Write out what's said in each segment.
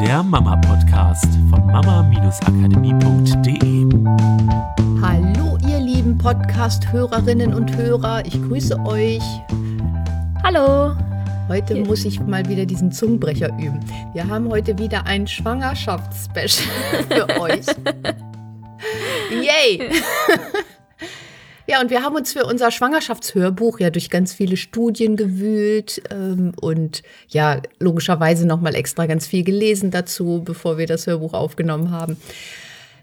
der Mama-Podcast von mama-akademie.de. Hallo, ihr lieben Podcast-Hörerinnen und Hörer, ich grüße euch. Hallo. Heute Hier. muss ich mal wieder diesen Zungenbrecher üben. Wir haben heute wieder ein Schwangerschaftsspecial für euch. Yay! Ja, und wir haben uns für unser Schwangerschaftshörbuch ja durch ganz viele Studien gewühlt ähm, und ja, logischerweise nochmal extra ganz viel gelesen dazu, bevor wir das Hörbuch aufgenommen haben.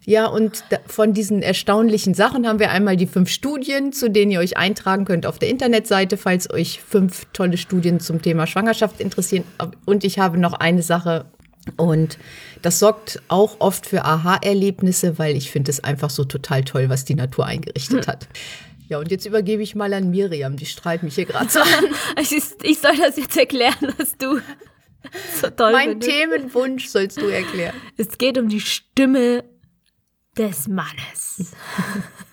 Ja, und von diesen erstaunlichen Sachen haben wir einmal die fünf Studien, zu denen ihr euch eintragen könnt auf der Internetseite, falls euch fünf tolle Studien zum Thema Schwangerschaft interessieren. Und ich habe noch eine Sache und das sorgt auch oft für Aha-Erlebnisse, weil ich finde es einfach so total toll, was die Natur eingerichtet hm. hat. Ja, und jetzt übergebe ich mal an Miriam, die strahlt mich hier gerade so an. ich soll das jetzt erklären, was du so toll Mein findest. Themenwunsch sollst du erklären. Es geht um die Stimme des Mannes.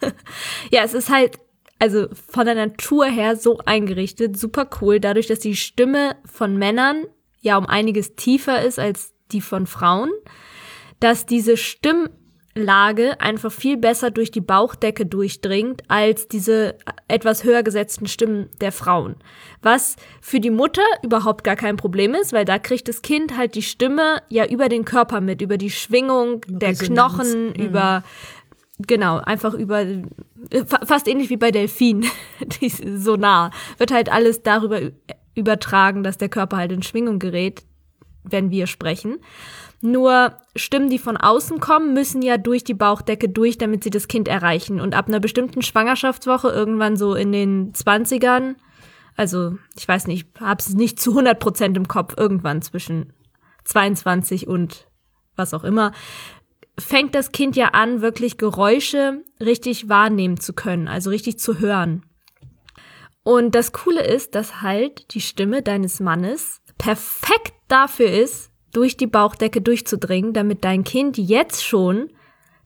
ja, es ist halt also von der Natur her so eingerichtet, super cool, dadurch, dass die Stimme von Männern ja um einiges tiefer ist als die von Frauen, dass diese Stimmlage einfach viel besser durch die Bauchdecke durchdringt als diese etwas höher gesetzten Stimmen der Frauen. Was für die Mutter überhaupt gar kein Problem ist, weil da kriegt das Kind halt die Stimme ja über den Körper mit, über die Schwingung der Resonanz. Knochen, mhm. über Genau, einfach über, fast ähnlich wie bei Delfinen, so nah, wird halt alles darüber übertragen, dass der Körper halt in Schwingung gerät wenn wir sprechen. Nur Stimmen, die von außen kommen, müssen ja durch die Bauchdecke durch, damit sie das Kind erreichen. Und ab einer bestimmten Schwangerschaftswoche, irgendwann so in den 20ern, also ich weiß nicht, habe es nicht zu 100 Prozent im Kopf, irgendwann zwischen 22 und was auch immer, fängt das Kind ja an, wirklich Geräusche richtig wahrnehmen zu können, also richtig zu hören. Und das Coole ist, dass halt die Stimme deines Mannes perfekt dafür ist, durch die Bauchdecke durchzudringen, damit dein Kind jetzt schon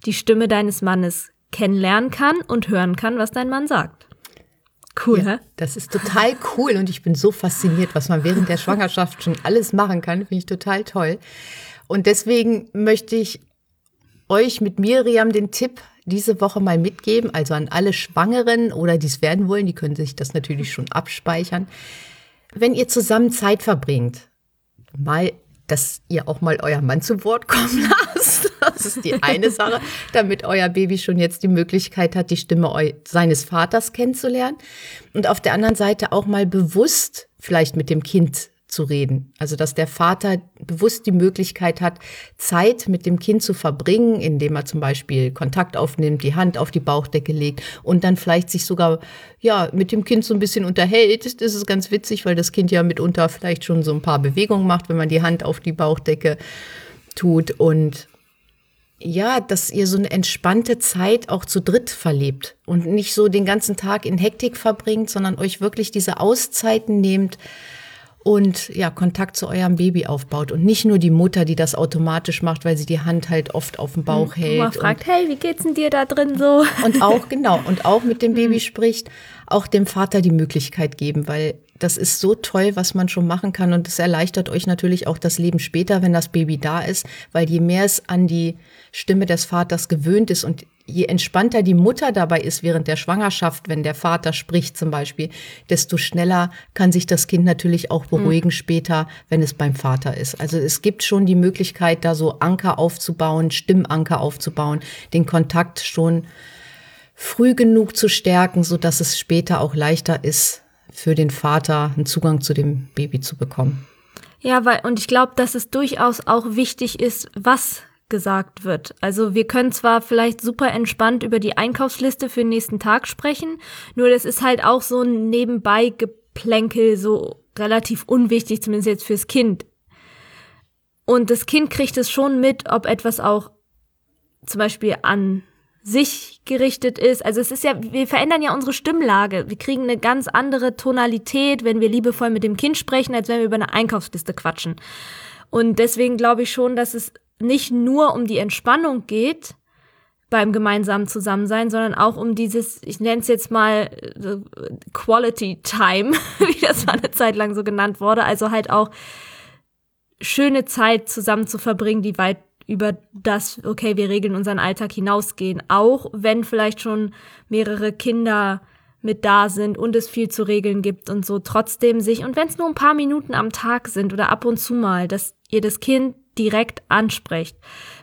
die Stimme deines Mannes kennenlernen kann und hören kann, was dein Mann sagt. Cool, ja, hä? Das ist total cool und ich bin so fasziniert, was man während der Schwangerschaft schon alles machen kann. Finde ich total toll. Und deswegen möchte ich euch mit Miriam den Tipp diese Woche mal mitgeben, also an alle Schwangeren oder die es werden wollen, die können sich das natürlich schon abspeichern wenn ihr zusammen Zeit verbringt, mal, dass ihr auch mal euer Mann zu Wort kommen lasst. Das ist die eine Sache, damit euer Baby schon jetzt die Möglichkeit hat, die Stimme seines Vaters kennenzulernen. Und auf der anderen Seite auch mal bewusst vielleicht mit dem Kind zu reden. Also dass der Vater bewusst die Möglichkeit hat, Zeit mit dem Kind zu verbringen, indem er zum Beispiel Kontakt aufnimmt, die Hand auf die Bauchdecke legt und dann vielleicht sich sogar ja mit dem Kind so ein bisschen unterhält. Das ist ganz witzig, weil das Kind ja mitunter vielleicht schon so ein paar Bewegungen macht, wenn man die Hand auf die Bauchdecke tut und ja, dass ihr so eine entspannte Zeit auch zu dritt verlebt und nicht so den ganzen Tag in Hektik verbringt, sondern euch wirklich diese Auszeiten nehmt, und ja, Kontakt zu eurem Baby aufbaut und nicht nur die Mutter, die das automatisch macht, weil sie die Hand halt oft auf dem Bauch hm, hält. Und fragt, hey, wie geht's denn dir da drin so? Und auch, genau, und auch mit dem Baby hm. spricht, auch dem Vater die Möglichkeit geben, weil das ist so toll, was man schon machen kann und es erleichtert euch natürlich auch das Leben später, wenn das Baby da ist, weil je mehr es an die Stimme des Vaters gewöhnt ist und je entspannter die Mutter dabei ist während der Schwangerschaft, wenn der Vater spricht zum Beispiel, desto schneller kann sich das Kind natürlich auch beruhigen mhm. später, wenn es beim Vater ist. Also es gibt schon die Möglichkeit, da so Anker aufzubauen, Stimmanker aufzubauen, den Kontakt schon früh genug zu stärken, so dass es später auch leichter ist, für den Vater einen Zugang zu dem Baby zu bekommen. Ja, weil, und ich glaube, dass es durchaus auch wichtig ist, was gesagt wird. Also wir können zwar vielleicht super entspannt über die Einkaufsliste für den nächsten Tag sprechen, nur das ist halt auch so ein nebenbei Geplänkel, so relativ unwichtig, zumindest jetzt fürs Kind. Und das Kind kriegt es schon mit, ob etwas auch zum Beispiel an sich gerichtet ist. Also es ist ja, wir verändern ja unsere Stimmlage. Wir kriegen eine ganz andere Tonalität, wenn wir liebevoll mit dem Kind sprechen, als wenn wir über eine Einkaufsliste quatschen. Und deswegen glaube ich schon, dass es nicht nur um die Entspannung geht beim gemeinsamen Zusammensein, sondern auch um dieses, ich nenne es jetzt mal äh, Quality Time, wie das mal eine Zeit lang so genannt wurde. Also halt auch schöne Zeit zusammen zu verbringen, die weit über das, okay, wir regeln unseren Alltag hinausgehen. Auch wenn vielleicht schon mehrere Kinder mit da sind und es viel zu regeln gibt und so trotzdem sich, und wenn es nur ein paar Minuten am Tag sind oder ab und zu mal, dass ihr das Kind direkt ansprecht.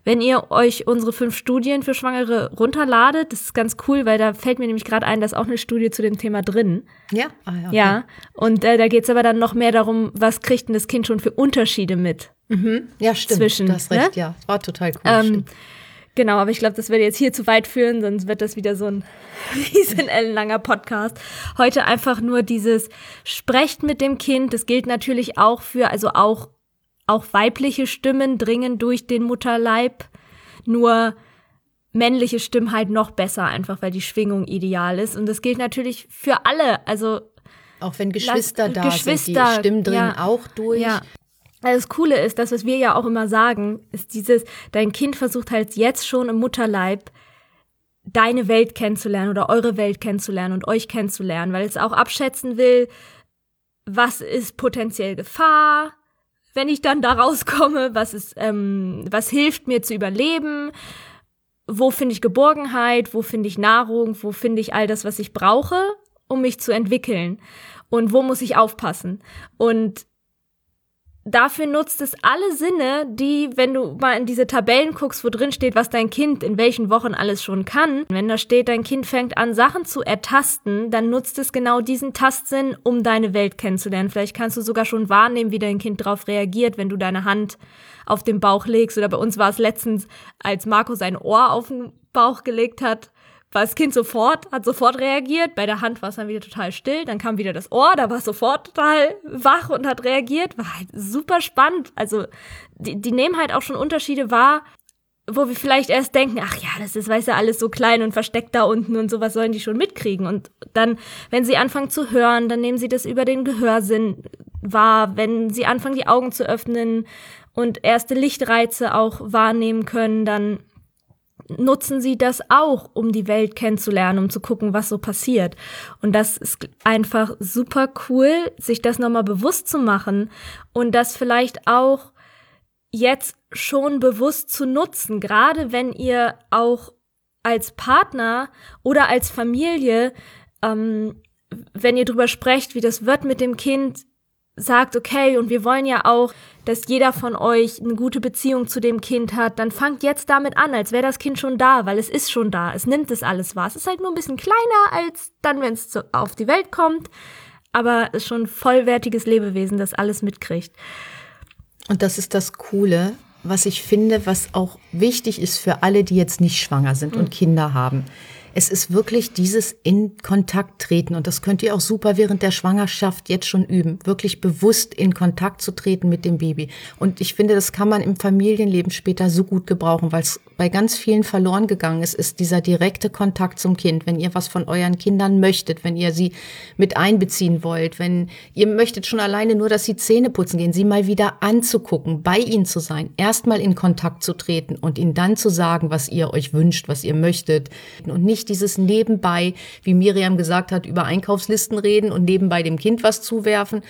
Wenn ihr euch unsere fünf Studien für Schwangere runterladet, das ist ganz cool, weil da fällt mir nämlich gerade ein, da ist auch eine Studie zu dem Thema drin. Ja, ah, ja, okay. ja. Und äh, da geht es aber dann noch mehr darum, was kriegt denn das Kind schon für Unterschiede mit? Mhm. Ja, stimmt. Zwischen, hast recht, ne? ja. War total cool. Ähm, genau, aber ich glaube, das würde jetzt hier zu weit führen, sonst wird das wieder so ein riesen ellenlanger Podcast. Heute einfach nur dieses Sprecht mit dem Kind. Das gilt natürlich auch für, also auch auch weibliche Stimmen dringen durch den Mutterleib, nur männliche Stimmen halt noch besser, einfach weil die Schwingung ideal ist. Und das gilt natürlich für alle. Also auch wenn Geschwister da Geschwister, sind, die Stimmen dringen ja, auch durch. Ja. Also das Coole ist, das, was wir ja auch immer sagen, ist dieses, dein Kind versucht halt jetzt schon im Mutterleib deine Welt kennenzulernen oder eure Welt kennenzulernen und euch kennenzulernen, weil es auch abschätzen will, was ist potenziell Gefahr, wenn ich dann da rauskomme, was ist, ähm, was hilft mir zu überleben, wo finde ich Geborgenheit, wo finde ich Nahrung, wo finde ich all das, was ich brauche, um mich zu entwickeln? Und wo muss ich aufpassen. Und dafür nutzt es alle Sinne, die, wenn du mal in diese Tabellen guckst, wo drin steht, was dein Kind in welchen Wochen alles schon kann, wenn da steht, dein Kind fängt an, Sachen zu ertasten, dann nutzt es genau diesen Tastsinn, um deine Welt kennenzulernen. Vielleicht kannst du sogar schon wahrnehmen, wie dein Kind darauf reagiert, wenn du deine Hand auf den Bauch legst. Oder bei uns war es letztens, als Marco sein Ohr auf den Bauch gelegt hat, war das Kind sofort, hat sofort reagiert. Bei der Hand war es dann wieder total still. Dann kam wieder das Ohr, da war es sofort total wach und hat reagiert. War halt super spannend. Also, die, die nehmen halt auch schon Unterschiede wahr, wo wir vielleicht erst denken, ach ja, das ist, weiß ja, alles so klein und versteckt da unten und sowas sollen die schon mitkriegen. Und dann, wenn sie anfangen zu hören, dann nehmen sie das über den Gehörsinn wahr. Wenn sie anfangen, die Augen zu öffnen und erste Lichtreize auch wahrnehmen können, dann nutzen sie das auch, um die Welt kennenzulernen, um zu gucken, was so passiert. Und das ist einfach super cool, sich das nochmal bewusst zu machen und das vielleicht auch jetzt schon bewusst zu nutzen, gerade wenn ihr auch als Partner oder als Familie, ähm, wenn ihr drüber sprecht, wie das wird mit dem Kind, sagt, okay, und wir wollen ja auch, dass jeder von euch eine gute Beziehung zu dem Kind hat, dann fangt jetzt damit an, als wäre das Kind schon da, weil es ist schon da. Es nimmt es alles wahr. Es ist halt nur ein bisschen kleiner als dann, wenn es auf die Welt kommt, aber es ist schon ein vollwertiges Lebewesen, das alles mitkriegt. Und das ist das Coole, was ich finde, was auch wichtig ist für alle, die jetzt nicht schwanger sind mhm. und Kinder haben es ist wirklich dieses in Kontakt treten und das könnt ihr auch super während der Schwangerschaft jetzt schon üben, wirklich bewusst in Kontakt zu treten mit dem Baby. Und ich finde, das kann man im Familienleben später so gut gebrauchen, weil es bei ganz vielen verloren gegangen ist, ist dieser direkte Kontakt zum Kind. Wenn ihr was von euren Kindern möchtet, wenn ihr sie mit einbeziehen wollt, wenn ihr möchtet schon alleine nur, dass sie Zähne putzen gehen, sie mal wieder anzugucken, bei ihnen zu sein, erstmal in Kontakt zu treten und ihnen dann zu sagen, was ihr euch wünscht, was ihr möchtet und nicht dieses nebenbei, wie Miriam gesagt hat, über Einkaufslisten reden und nebenbei dem Kind was zuwerfen,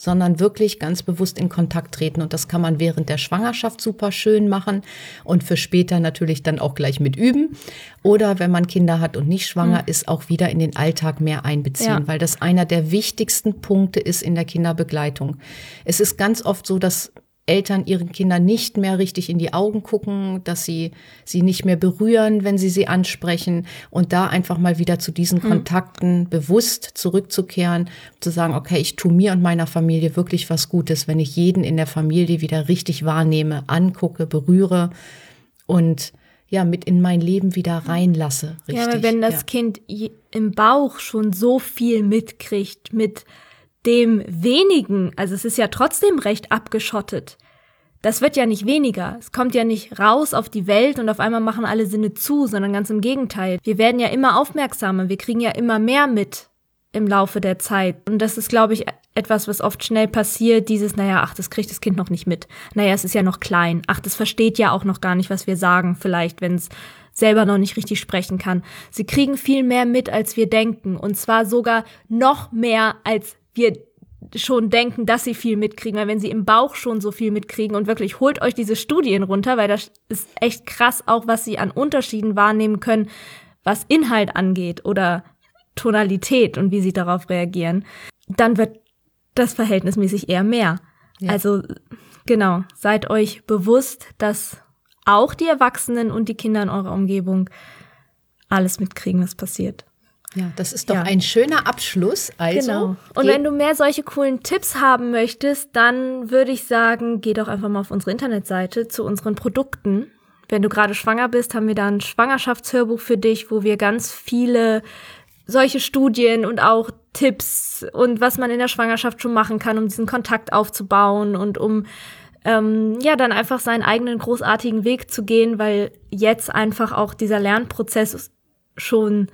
sondern wirklich ganz bewusst in Kontakt treten. Und das kann man während der Schwangerschaft super schön machen und für später natürlich dann auch gleich mit üben. Oder wenn man Kinder hat und nicht schwanger mhm. ist, auch wieder in den Alltag mehr einbeziehen, ja. weil das einer der wichtigsten Punkte ist in der Kinderbegleitung. Es ist ganz oft so, dass Eltern ihren Kindern nicht mehr richtig in die Augen gucken, dass sie sie nicht mehr berühren, wenn sie sie ansprechen und da einfach mal wieder zu diesen mhm. Kontakten bewusst zurückzukehren, zu sagen, okay, ich tue mir und meiner Familie wirklich was Gutes, wenn ich jeden in der Familie wieder richtig wahrnehme, angucke, berühre und ja, mit in mein Leben wieder reinlasse. Richtig. Ja, aber wenn das ja. Kind im Bauch schon so viel mitkriegt, mit dem wenigen, also es ist ja trotzdem recht abgeschottet. Das wird ja nicht weniger. Es kommt ja nicht raus auf die Welt und auf einmal machen alle Sinne zu, sondern ganz im Gegenteil. Wir werden ja immer aufmerksamer, wir kriegen ja immer mehr mit im Laufe der Zeit. Und das ist, glaube ich, etwas, was oft schnell passiert, dieses, naja, ach, das kriegt das Kind noch nicht mit. Naja, es ist ja noch klein. Ach, das versteht ja auch noch gar nicht, was wir sagen, vielleicht, wenn es selber noch nicht richtig sprechen kann. Sie kriegen viel mehr mit, als wir denken. Und zwar sogar noch mehr, als wir schon denken, dass sie viel mitkriegen, weil wenn sie im Bauch schon so viel mitkriegen und wirklich holt euch diese Studien runter, weil das ist echt krass auch, was sie an Unterschieden wahrnehmen können, was Inhalt angeht oder Tonalität und wie sie darauf reagieren, dann wird das verhältnismäßig eher mehr. Ja. Also genau, seid euch bewusst, dass auch die Erwachsenen und die Kinder in eurer Umgebung alles mitkriegen, was passiert. Ja, das ist doch ja. ein schöner Abschluss. Also, genau. Und wenn du mehr solche coolen Tipps haben möchtest, dann würde ich sagen, geh doch einfach mal auf unsere Internetseite zu unseren Produkten. Wenn du gerade schwanger bist, haben wir da ein Schwangerschaftshörbuch für dich, wo wir ganz viele solche Studien und auch Tipps und was man in der Schwangerschaft schon machen kann, um diesen Kontakt aufzubauen und um ähm, ja dann einfach seinen eigenen großartigen Weg zu gehen, weil jetzt einfach auch dieser Lernprozess schon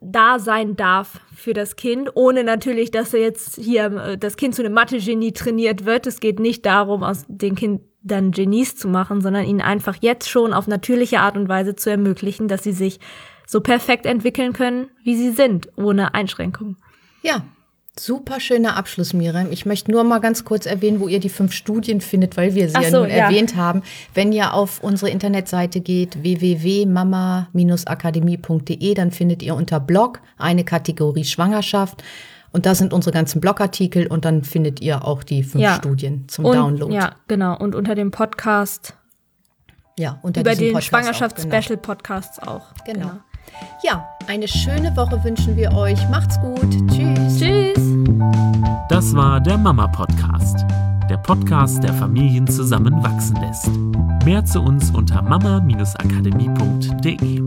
da sein darf für das Kind, ohne natürlich, dass er jetzt hier äh, das Kind zu einem Mathe-Genie trainiert wird. Es geht nicht darum, aus den Kindern Genies zu machen, sondern ihnen einfach jetzt schon auf natürliche Art und Weise zu ermöglichen, dass sie sich so perfekt entwickeln können, wie sie sind, ohne Einschränkung. Ja, Super schöner Abschluss, Miriam. Ich möchte nur mal ganz kurz erwähnen, wo ihr die fünf Studien findet, weil wir sie Ach ja nun ja. erwähnt haben. Wenn ihr auf unsere Internetseite geht, www.mama-akademie.de, dann findet ihr unter Blog eine Kategorie Schwangerschaft. Und da sind unsere ganzen Blogartikel und dann findet ihr auch die fünf ja. Studien zum und, Download. Ja, genau. Und unter dem Podcast. Ja, unter Über den Schwangerschafts-Special-Podcasts auch. Genau. genau. Ja, eine schöne Woche wünschen wir euch. Macht's gut. Tschüss. Tschüss. Das war der Mama Podcast. Der Podcast, der Familien zusammenwachsen lässt. Mehr zu uns unter mama-akademie.de.